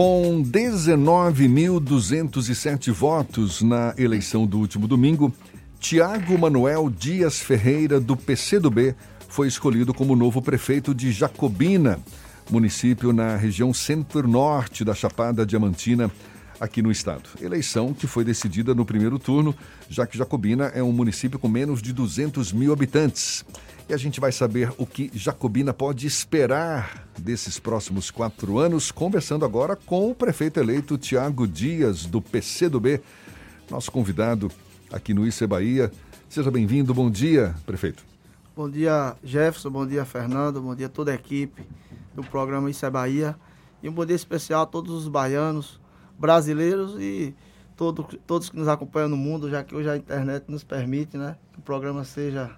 Com 19.207 votos na eleição do último domingo, Tiago Manuel Dias Ferreira, do PCdoB, foi escolhido como novo prefeito de Jacobina, município na região centro-norte da Chapada Diamantina, aqui no estado. Eleição que foi decidida no primeiro turno, já que Jacobina é um município com menos de 200 mil habitantes. E a gente vai saber o que Jacobina pode esperar desses próximos quatro anos, conversando agora com o prefeito eleito Tiago Dias, do PCdoB, nosso convidado aqui no ICE Bahia. Seja bem-vindo, bom dia, prefeito. Bom dia, Jefferson, bom dia, Fernando, bom dia a toda a equipe do programa ICE Bahia. E um bom dia especial a todos os baianos, brasileiros e todo, todos que nos acompanham no mundo, já que hoje a internet nos permite né, que o programa seja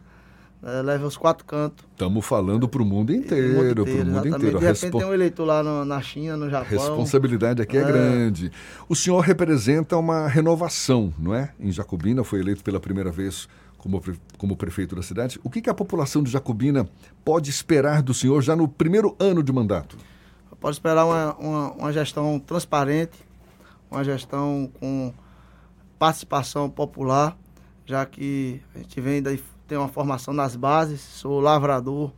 é, leva os quatro cantos. Estamos falando para o mundo inteiro, para o mundo exatamente. inteiro. De repente tem um eleitor lá no, na China, no Japão. A responsabilidade aqui é. é. grande. O senhor representa uma renovação, não é? Em Jacobina, foi eleito pela primeira vez como, como prefeito da cidade. O que, que a população de Jacobina pode esperar do senhor já no primeiro ano de mandato? Pode esperar uma, uma, uma gestão transparente, uma gestão com participação popular, já que a gente vem daí tenho uma formação nas bases, sou lavrador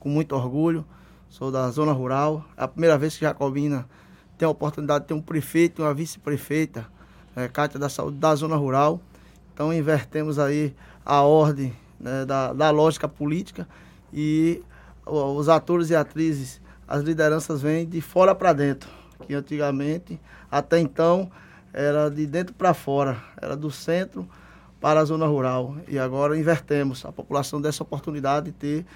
com muito orgulho, sou da zona rural. É a primeira vez que Jacobina tem a oportunidade de ter um prefeito e uma vice-prefeita, é, Cátia da Saúde, da zona rural. Então invertemos aí a ordem né, da, da lógica política e os atores e atrizes, as lideranças vêm de fora para dentro, que antigamente, até então, era de dentro para fora, era do centro para a zona rural. E agora invertemos. A população dessa oportunidade de ter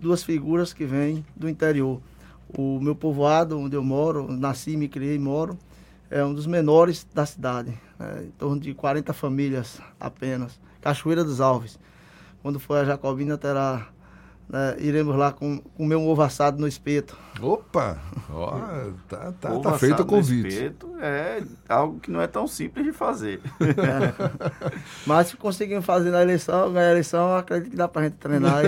duas figuras que vêm do interior. O meu povoado, onde eu moro, nasci, me criei e moro, é um dos menores da cidade, né? em torno de 40 famílias apenas. Cachoeira dos Alves. Quando for a Jacobina, terá né, iremos lá com, comer um ovo assado no espeto. Opa! Ó, tá, tá, tá feito o convite. espeto é algo que não é tão simples de fazer. É. Mas se conseguimos fazer na eleição, ganhar a eleição, acredito que dá para a gente treinar. E...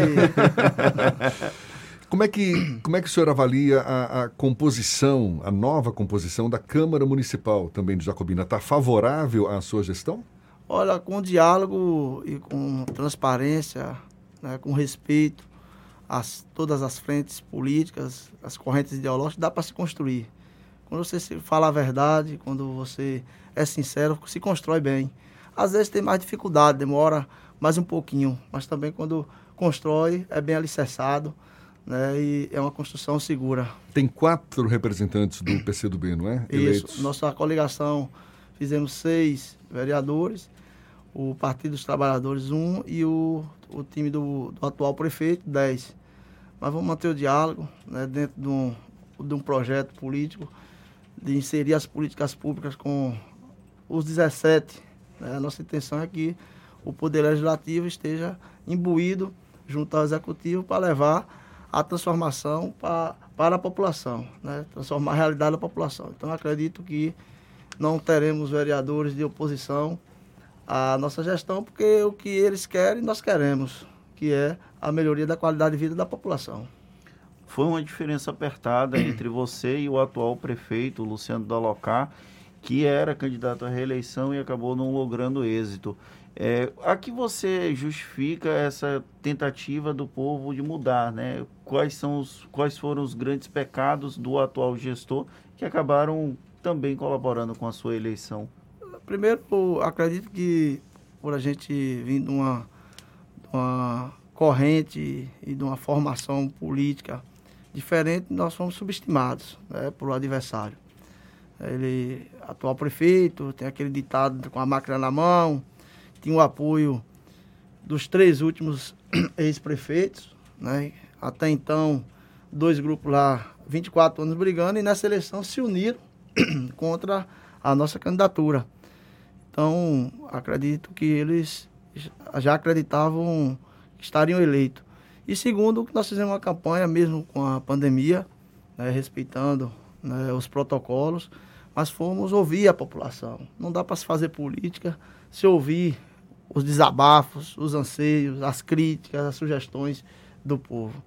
Como é, que, como é que o senhor avalia a, a, composição, a nova composição da Câmara Municipal também de Jacobina? Está favorável à sua gestão? Olha, com diálogo e com transparência, né, com respeito, as, todas as frentes políticas, as correntes ideológicas, dá para se construir. Quando você fala a verdade, quando você é sincero, se constrói bem. Às vezes tem mais dificuldade, demora mais um pouquinho, mas também quando constrói é bem alicerçado né, e é uma construção segura. Tem quatro representantes do PCdoB, não é? Eleitos. Isso. Nossa coligação fizemos seis vereadores, o Partido dos Trabalhadores um e o, o time do, do atual prefeito dez. Mas vamos manter o diálogo né, dentro de um, de um projeto político, de inserir as políticas públicas com os 17. Né? A nossa intenção é que o Poder Legislativo esteja imbuído junto ao Executivo para levar a transformação para, para a população, né? transformar a realidade da população. Então, acredito que não teremos vereadores de oposição à nossa gestão, porque o que eles querem, nós queremos que é a melhoria da qualidade de vida da população. Foi uma diferença apertada entre você e o atual prefeito, Luciano Dalocá, que era candidato à reeleição e acabou não logrando êxito. É, a que você justifica essa tentativa do povo de mudar, né? Quais, são os, quais foram os grandes pecados do atual gestor que acabaram também colaborando com a sua eleição? Primeiro, acredito que por a gente vir de uma uma corrente e de uma formação política diferente, nós fomos subestimados né, pelo adversário. Ele, atual prefeito, tem aquele ditado com a máquina na mão, tinha o apoio dos três últimos ex-prefeitos, né? até então, dois grupos lá, 24 anos brigando, e nessa eleição se uniram contra a nossa candidatura. Então, acredito que eles já acreditavam que estariam eleitos. E segundo, nós fizemos uma campanha mesmo com a pandemia, né, respeitando né, os protocolos, mas fomos ouvir a população. Não dá para se fazer política se ouvir os desabafos, os anseios, as críticas, as sugestões do povo.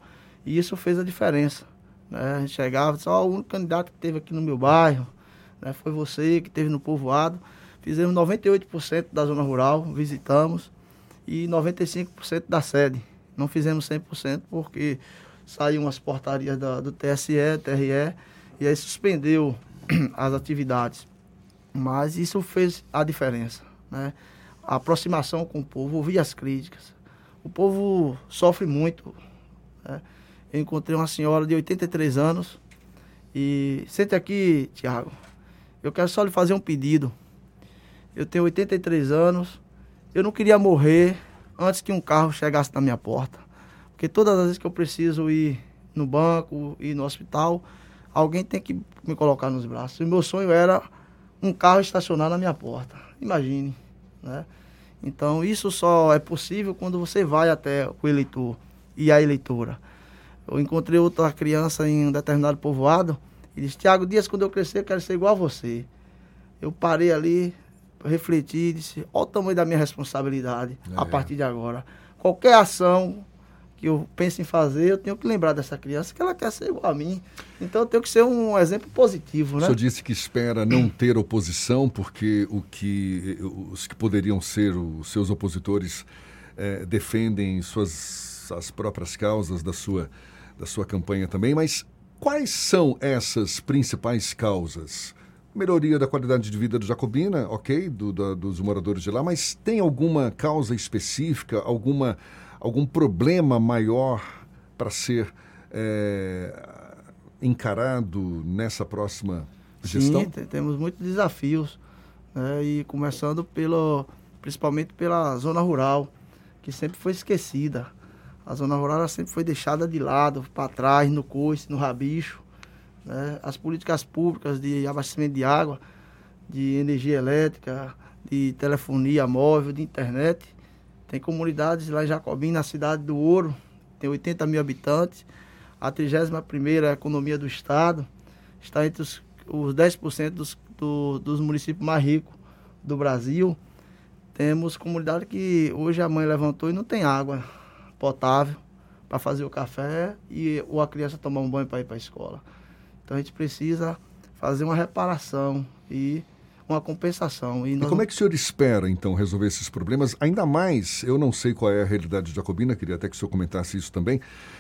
E isso fez a diferença. Né? A gente chegava oh, o único candidato que teve aqui no meu bairro, Né? Foi você que teve no povoado. Fizemos 98% da zona rural, visitamos, e 95% da sede. Não fizemos 100% porque saíram as portarias da, do TSE, TRE, e aí suspendeu as atividades. Mas isso fez a diferença, né? A aproximação com o povo, ouvir as críticas. O povo sofre muito. Né? Eu encontrei uma senhora de 83 anos e sente aqui, Tiago. Eu quero só lhe fazer um pedido. Eu tenho 83 anos. Eu não queria morrer antes que um carro chegasse na minha porta. Porque todas as vezes que eu preciso ir no banco, ir no hospital, alguém tem que me colocar nos braços. E meu sonho era um carro estacionar na minha porta. Imagine, né? Então, isso só é possível quando você vai até o eleitor e a eleitora. Eu encontrei outra criança em um determinado povoado e disse: Tiago Dias, quando eu crescer, eu quero ser igual a você. Eu parei ali, refleti e disse: Olha o tamanho da minha responsabilidade é. a partir de agora. Qualquer ação que eu penso em fazer, eu tenho que lembrar dessa criança que ela quer ser igual a mim. Então eu tenho que ser um exemplo positivo, né? O senhor disse que espera não ter oposição, porque o que, os que poderiam ser os seus opositores é, defendem suas as próprias causas da sua, da sua campanha também, mas quais são essas principais causas? Melhoria da qualidade de vida do Jacobina, ok, do, da, dos moradores de lá, mas tem alguma causa específica, alguma algum problema maior para ser é, encarado nessa próxima gestão? Sim, temos muitos desafios. Né? E começando pelo, principalmente pela zona rural, que sempre foi esquecida. A zona rural sempre foi deixada de lado, para trás, no coice, no rabicho. Né? As políticas públicas de abastecimento de água, de energia elétrica, de telefonia móvel, de internet, tem comunidades lá em Jacobim, na cidade do Ouro, tem 80 mil habitantes. A 31 economia do Estado está entre os, os 10% dos, do, dos municípios mais ricos do Brasil. Temos comunidade que hoje a mãe levantou e não tem água potável para fazer o café e ou a criança tomar um banho para ir para a escola. Então a gente precisa fazer uma reparação e uma compensação. E, e como é que o senhor espera, então, resolver esses problemas? Ainda mais, eu não sei qual é a realidade de Jacobina, queria até que o senhor comentasse isso também,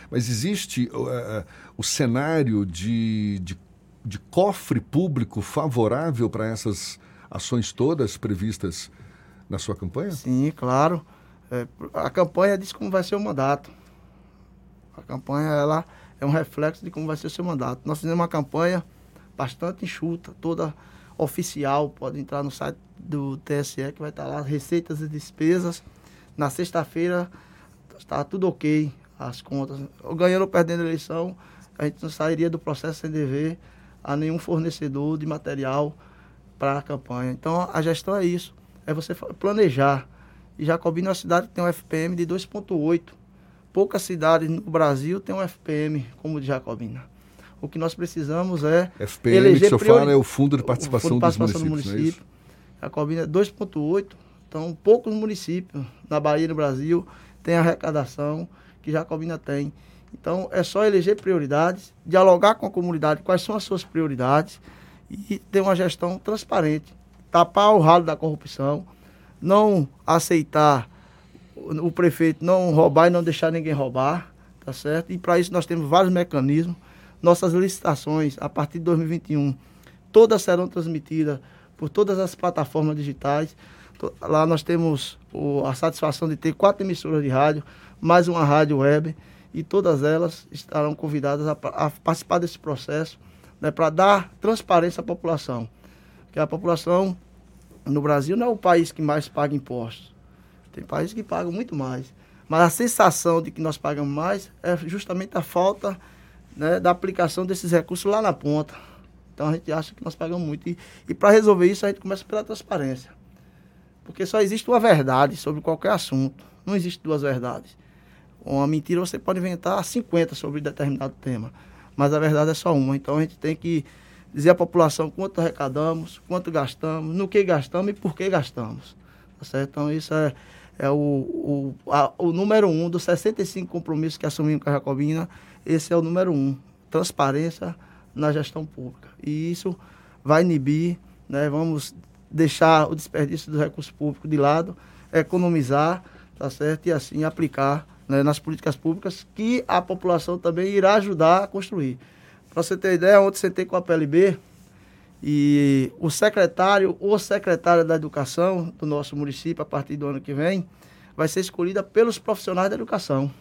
mas existe uh, o cenário de, de, de cofre público favorável para essas ações todas previstas na sua campanha? Sim, claro. É, a campanha diz como vai ser o mandato. A campanha ela é um reflexo de como vai ser o seu mandato. Nós fizemos uma campanha bastante enxuta, toda oficial, pode entrar no site do TSE que vai estar lá, receitas e despesas. Na sexta-feira está tudo ok, as contas. Ganhando ou perdendo a eleição, a gente não sairia do processo sem dever a nenhum fornecedor de material para a campanha. Então a gestão é isso, é você planejar. E Jacobina é uma cidade que tem um FPM de 2,8. Poucas cidades no Brasil têm um FPM como o de Jacobina. O que nós precisamos é. FPM, eleger que o senhor fala, é o Fundo de Participação, fundo de participação dos Municípios. Do município. É a Cobina é 2,8. Então, poucos municípios na Bahia e no Brasil têm arrecadação que Jacobina tem. Então, é só eleger prioridades, dialogar com a comunidade quais são as suas prioridades e ter uma gestão transparente. Tapar o ralo da corrupção, não aceitar o prefeito não roubar e não deixar ninguém roubar, tá certo? E para isso nós temos vários mecanismos. Nossas licitações, a partir de 2021, todas serão transmitidas por todas as plataformas digitais. Lá nós temos o, a satisfação de ter quatro emissoras de rádio, mais uma rádio web, e todas elas estarão convidadas a, a participar desse processo né, para dar transparência à população. Que a população no Brasil não é o país que mais paga impostos. Tem países que pagam muito mais. Mas a sensação de que nós pagamos mais é justamente a falta né, da aplicação desses recursos lá na ponta. Então a gente acha que nós pagamos muito. E, e para resolver isso, a gente começa pela transparência. Porque só existe uma verdade sobre qualquer assunto. Não existe duas verdades. Uma mentira você pode inventar 50 sobre determinado tema. Mas a verdade é só uma. Então a gente tem que dizer à população quanto arrecadamos, quanto gastamos, no que gastamos e por que gastamos. Tá certo? Então isso é, é o, o, a, o número um dos 65 compromissos que assumimos com a Jacobina esse é o número um, transparência na gestão pública. E isso vai inibir, né? vamos deixar o desperdício do recurso público de lado, economizar, tá certo? E assim aplicar né, nas políticas públicas que a população também irá ajudar a construir. Para você ter ideia, ontem sentei com a PLB e o secretário ou secretária da educação do nosso município, a partir do ano que vem, vai ser escolhida pelos profissionais da educação.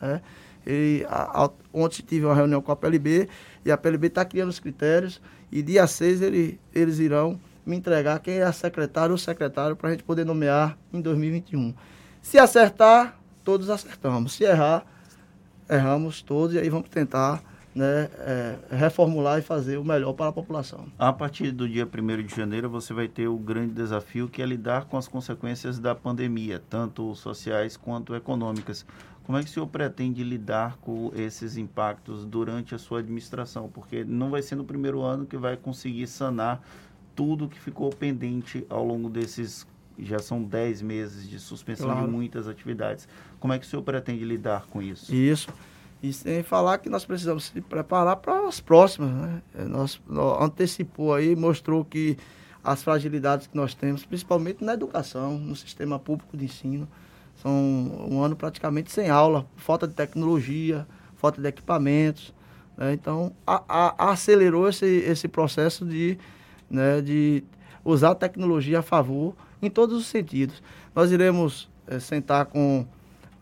Né? E, a, a, ontem tive uma reunião com a PLB e a PLB está criando os critérios e dia 6 ele, eles irão me entregar quem é a secretária ou secretário para a gente poder nomear em 2021. Se acertar, todos acertamos. Se errar, erramos todos e aí vamos tentar né, é, reformular e fazer o melhor para a população. A partir do dia 1 de janeiro, você vai ter o grande desafio que é lidar com as consequências da pandemia, tanto sociais quanto econômicas. Como é que o senhor pretende lidar com esses impactos durante a sua administração? Porque não vai ser no primeiro ano que vai conseguir sanar tudo que ficou pendente ao longo desses já são 10 meses de suspensão claro. de muitas atividades. Como é que o senhor pretende lidar com isso? Isso. E sem falar que nós precisamos se preparar para as próximas. Né? É, nós, nós antecipou aí, mostrou que as fragilidades que nós temos, principalmente na educação, no sistema público de ensino, são um ano praticamente sem aula, falta de tecnologia, falta de equipamentos. Né? Então, a, a, acelerou esse, esse processo de, né, de usar a tecnologia a favor em todos os sentidos. Nós iremos é, sentar com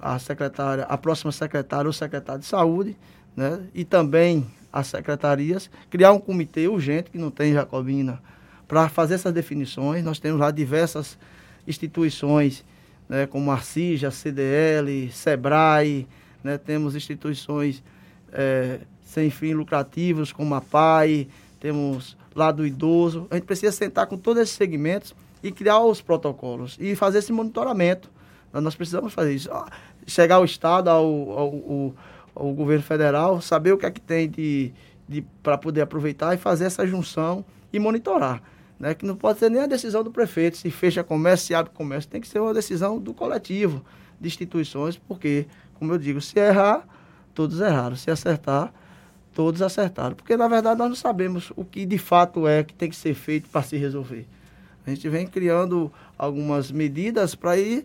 a secretária, a próxima secretária ou secretário de saúde, né? E também as secretarias, criar um comitê urgente que não tem Jacobina para fazer essas definições. Nós temos lá diversas instituições, né, como a CIJA, CDL, SEBRAE, né, temos instituições é, sem fins lucrativos, como a PAI, temos lá do idoso. A gente precisa sentar com todos esses segmentos e criar os protocolos e fazer esse monitoramento. Nós precisamos fazer isso. Chegar ao Estado, ao, ao, ao, ao governo federal, saber o que é que tem de, de para poder aproveitar e fazer essa junção e monitorar. Né? Que não pode ser nem a decisão do prefeito, se fecha comércio, se abre comércio, tem que ser uma decisão do coletivo, de instituições, porque, como eu digo, se errar, todos erraram. Se acertar, todos acertaram. Porque, na verdade, nós não sabemos o que de fato é que tem que ser feito para se resolver. A gente vem criando algumas medidas para ir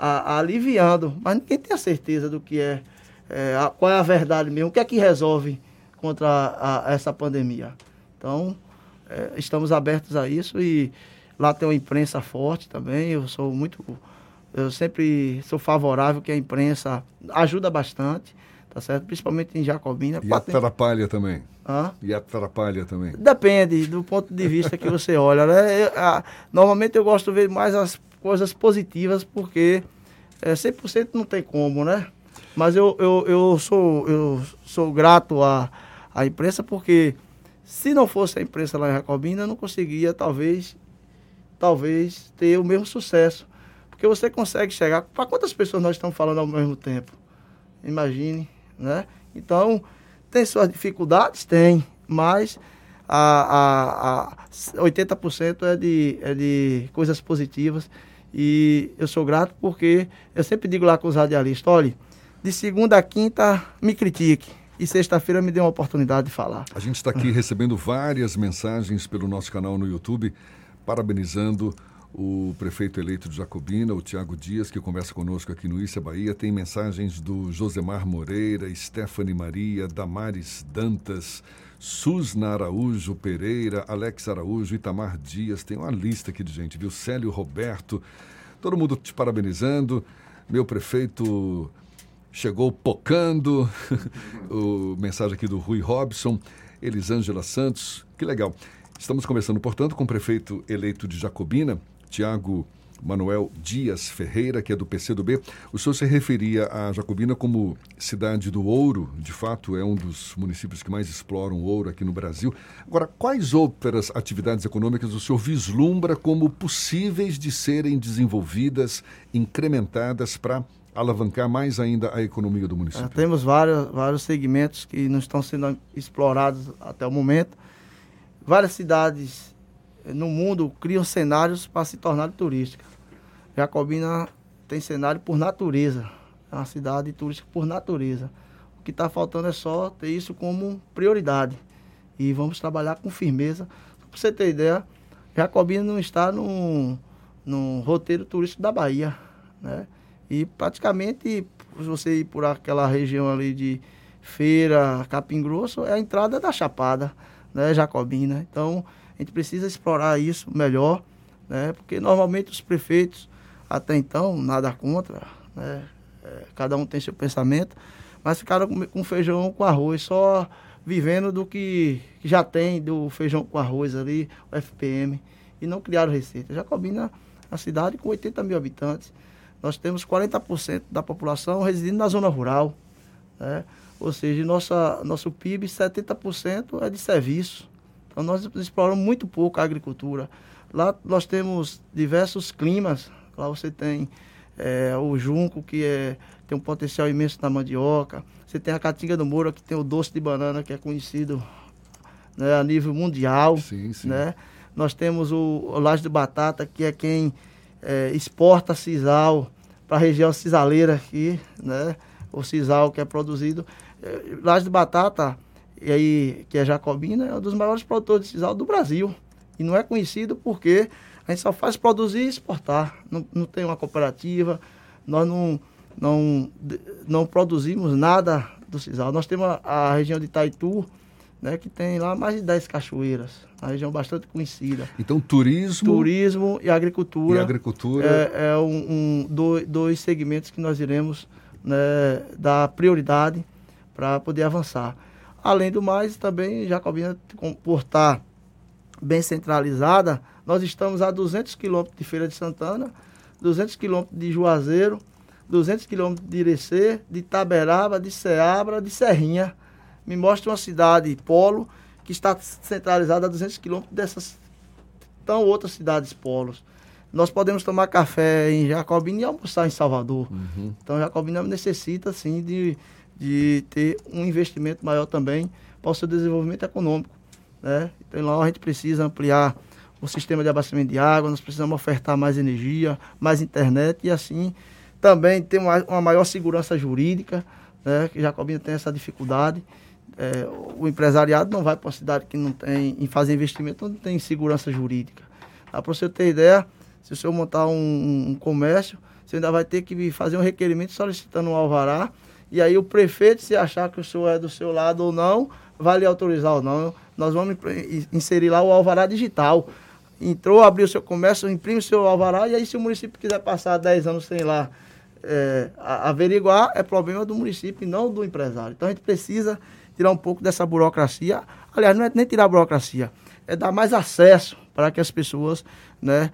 a, a aliviando, mas ninguém tem a certeza do que é, é a, qual é a verdade mesmo, o que é que resolve contra essa pandemia. Então, é, estamos abertos a isso e lá tem uma imprensa forte também, eu sou muito, eu sempre sou favorável que a imprensa ajuda bastante, tá certo? Principalmente em Jacobina. E atrapalha também. Hã? E atrapalha também. Depende do ponto de vista que você olha. Né? Eu, a, normalmente eu gosto de ver mais as coisas positivas, porque é, 100% não tem como, né? Mas eu, eu, eu, sou, eu sou grato à, à imprensa, porque se não fosse a imprensa lá em Jacobina, eu não conseguia, talvez, talvez, ter o mesmo sucesso. Porque você consegue chegar... Para quantas pessoas nós estamos falando ao mesmo tempo? Imagine, né? Então, tem suas dificuldades? Tem, mas a, a, a 80% é de, é de coisas positivas. E eu sou grato porque eu sempre digo lá com os radialistas, olha, de segunda a quinta me critique. E sexta-feira me dê uma oportunidade de falar. A gente está aqui recebendo várias mensagens pelo nosso canal no YouTube, parabenizando o prefeito eleito de Jacobina, o Tiago Dias, que conversa conosco aqui no Issa Bahia. Tem mensagens do Josemar Moreira, Stephanie Maria, Damares Dantas, Susna Araújo Pereira, Alex Araújo, Itamar Dias. Tem uma lista aqui de gente, viu? Célio Roberto. Todo mundo te parabenizando. Meu prefeito chegou pocando. o mensagem aqui do Rui Robson. Elisângela Santos. Que legal. Estamos conversando, portanto, com o prefeito eleito de Jacobina, Tiago Manuel Dias Ferreira, que é do PCdoB. O senhor se referia a Jacobina como cidade do ouro, de fato é um dos municípios que mais exploram ouro aqui no Brasil. Agora, quais outras atividades econômicas o senhor vislumbra como possíveis de serem desenvolvidas, incrementadas para alavancar mais ainda a economia do município? É, temos vários, vários segmentos que não estão sendo explorados até o momento. Várias cidades no mundo criam cenários para se tornar turística. Jacobina tem cenário por natureza, é uma cidade turística por natureza. O que está faltando é só ter isso como prioridade. E vamos trabalhar com firmeza. Para você ter ideia, Jacobina não está num, num roteiro turístico da Bahia, né? E praticamente, se você ir por aquela região ali de Feira, Capim Grosso, é a entrada da Chapada, né, Jacobina. Então, a gente precisa explorar isso melhor, né? Porque normalmente os prefeitos, até então, nada contra, né? É, cada um tem seu pensamento, mas ficaram com, com feijão com arroz, só vivendo do que já tem do feijão com arroz ali, o FPM, e não criaram receita. Jacobina é uma cidade com 80 mil habitantes, nós temos 40% da população residindo na zona rural, né? ou seja, nossa, nosso PIB, 70% é de serviço. Então nós exploramos muito pouco a agricultura. Lá nós temos diversos climas, lá você tem é, o junco, que é, tem um potencial imenso na mandioca, você tem a Caatinga do Moura, que tem o doce de banana, que é conhecido né, a nível mundial. Sim, sim. Né? Nós temos o, o Laje de Batata, que é quem é, exporta sisal para a região cisaleira aqui, né? O sisal que é produzido. É, Laje de Batata, e aí, que é Jacobina, é um dos maiores produtores de sisal do Brasil. E não é conhecido porque a gente só faz produzir e exportar. Não, não tem uma cooperativa, nós não não, não produzimos nada do sisal. Nós temos a, a, região de Itaitu, né, que tem lá mais de 10 cachoeiras, uma região bastante conhecida. Então, turismo... Turismo e agricultura. E agricultura... É, é um, um dois, dois segmentos que nós iremos né, dar prioridade para poder avançar. Além do mais, também Jacobina, por estar bem centralizada, nós estamos a 200 quilômetros de Feira de Santana, 200 quilômetros de Juazeiro, 200 quilômetros de Irecê, de Taberaba, de Ceabra, de Serrinha. Me mostra uma cidade polo que está centralizada a 200 quilômetros dessas tão outras cidades polos. Nós podemos tomar café em Jacobina e almoçar em Salvador. Uhum. Então, Jacobina necessita, sim, de, de ter um investimento maior também para o seu desenvolvimento econômico. Né? Então, lá a gente precisa ampliar o sistema de abastecimento de água, nós precisamos ofertar mais energia, mais internet e assim também tem uma, uma maior segurança jurídica, né, que Jacobina tem essa dificuldade. É, o empresariado não vai para uma cidade que não tem, em fazer investimento, não tem segurança jurídica. Para você ter ideia, se o senhor montar um, um, comércio, você ainda vai ter que fazer um requerimento solicitando um alvará, e aí o prefeito, se achar que o senhor é do seu lado ou não, vai lhe autorizar ou não. Nós vamos inserir lá o alvará digital. Entrou, abriu seu comércio, imprime seu alvará, e aí se o município quiser passar 10 anos sem lá é, averiguar é problema do município e não do empresário. Então a gente precisa tirar um pouco dessa burocracia. Aliás, não é nem tirar a burocracia, é dar mais acesso para que as pessoas né,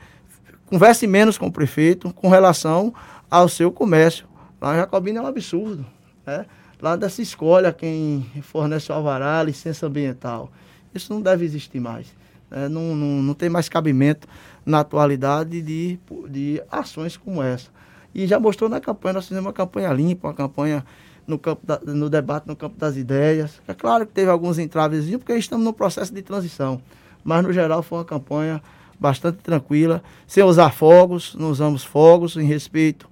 conversem menos com o prefeito com relação ao seu comércio. Lá em Jacobina é um absurdo. Né? Lá ainda se escolhe quem fornece o alvará, licença ambiental. Isso não deve existir mais. Né? Não, não, não tem mais cabimento na atualidade de, de ações como essa. E já mostrou na campanha, nós fizemos uma campanha limpa, uma campanha no, campo da, no debate no campo das ideias. É claro que teve alguns entravezinhos, porque estamos no processo de transição. Mas, no geral, foi uma campanha bastante tranquila, sem usar fogos, não usamos fogos em respeito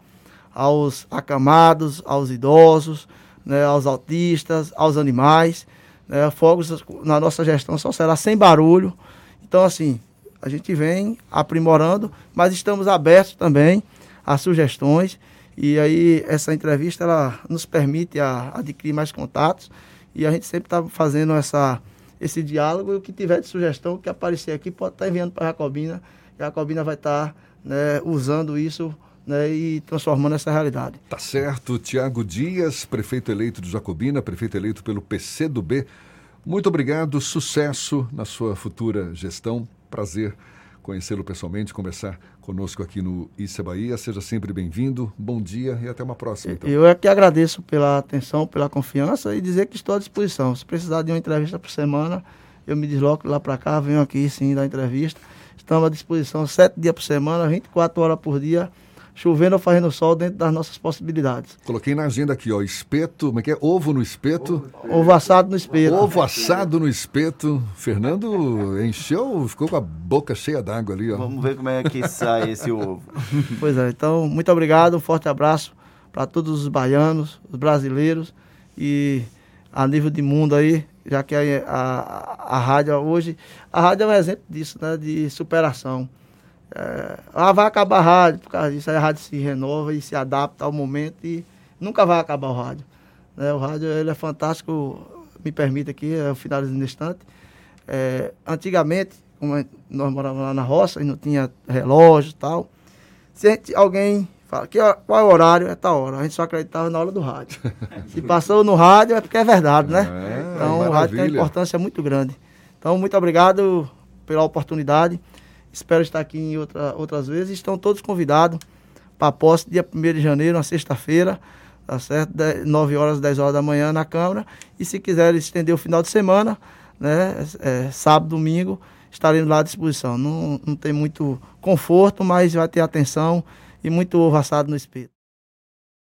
aos acamados, aos idosos, né, aos autistas, aos animais. Né, fogos na nossa gestão só será sem barulho. Então, assim, a gente vem aprimorando, mas estamos abertos também as sugestões. E aí essa entrevista ela nos permite a, adquirir mais contatos e a gente sempre está fazendo essa, esse diálogo e o que tiver de sugestão que aparecer aqui pode estar tá enviando para a Jacobina e a Jacobina vai estar tá, né, usando isso né, e transformando essa realidade. Tá certo. Tiago Dias, prefeito eleito de Jacobina, prefeito eleito pelo PCdoB. Muito obrigado, sucesso na sua futura gestão. Prazer conhecê-lo pessoalmente, conversar conosco aqui no Issa Bahia. Seja sempre bem-vindo, bom dia e até uma próxima. Então. Eu é que agradeço pela atenção, pela confiança e dizer que estou à disposição. Se precisar de uma entrevista por semana, eu me desloco lá para cá, venho aqui sim dar entrevista. Estamos à disposição sete dias por semana, 24 horas por dia chovendo ou fazendo sol dentro das nossas possibilidades. Coloquei na agenda aqui, ó, espeto, como é que é? Ovo no espeto. Ovo assado no espeto. Ovo assado no espeto. Fernando encheu, ficou com a boca cheia d'água ali, ó. Vamos ver como é que sai esse ovo. Pois é, então, muito obrigado, um forte abraço para todos os baianos, os brasileiros e a nível de mundo aí, já que a, a, a rádio hoje, a rádio é um exemplo disso, né, de superação. É, ah, vai acabar a rádio, por causa disso, aí a rádio se renova e se adapta ao momento e nunca vai acabar o rádio. Né? O rádio ele é fantástico, me permite aqui, é o finalizando instante. É, antigamente, como nós morávamos lá na roça e não tinha relógio e tal, se gente, alguém fala que, qual é o horário, é tal hora, a gente só acreditava na hora do rádio. se passou no rádio é porque é verdade, né? É, então maravilha. o rádio tem uma importância muito grande. Então, muito obrigado pela oportunidade. Espero estar aqui em outra, outras vezes. Estão todos convidados para a posse, dia 1 de janeiro, na sexta-feira, tá certo? 9 horas, 10 horas da manhã na Câmara. E se quiserem estender o final de semana, né? É, sábado, domingo, estaremos lá à disposição. Não, não tem muito conforto, mas vai ter atenção e muito ovo assado no espeto.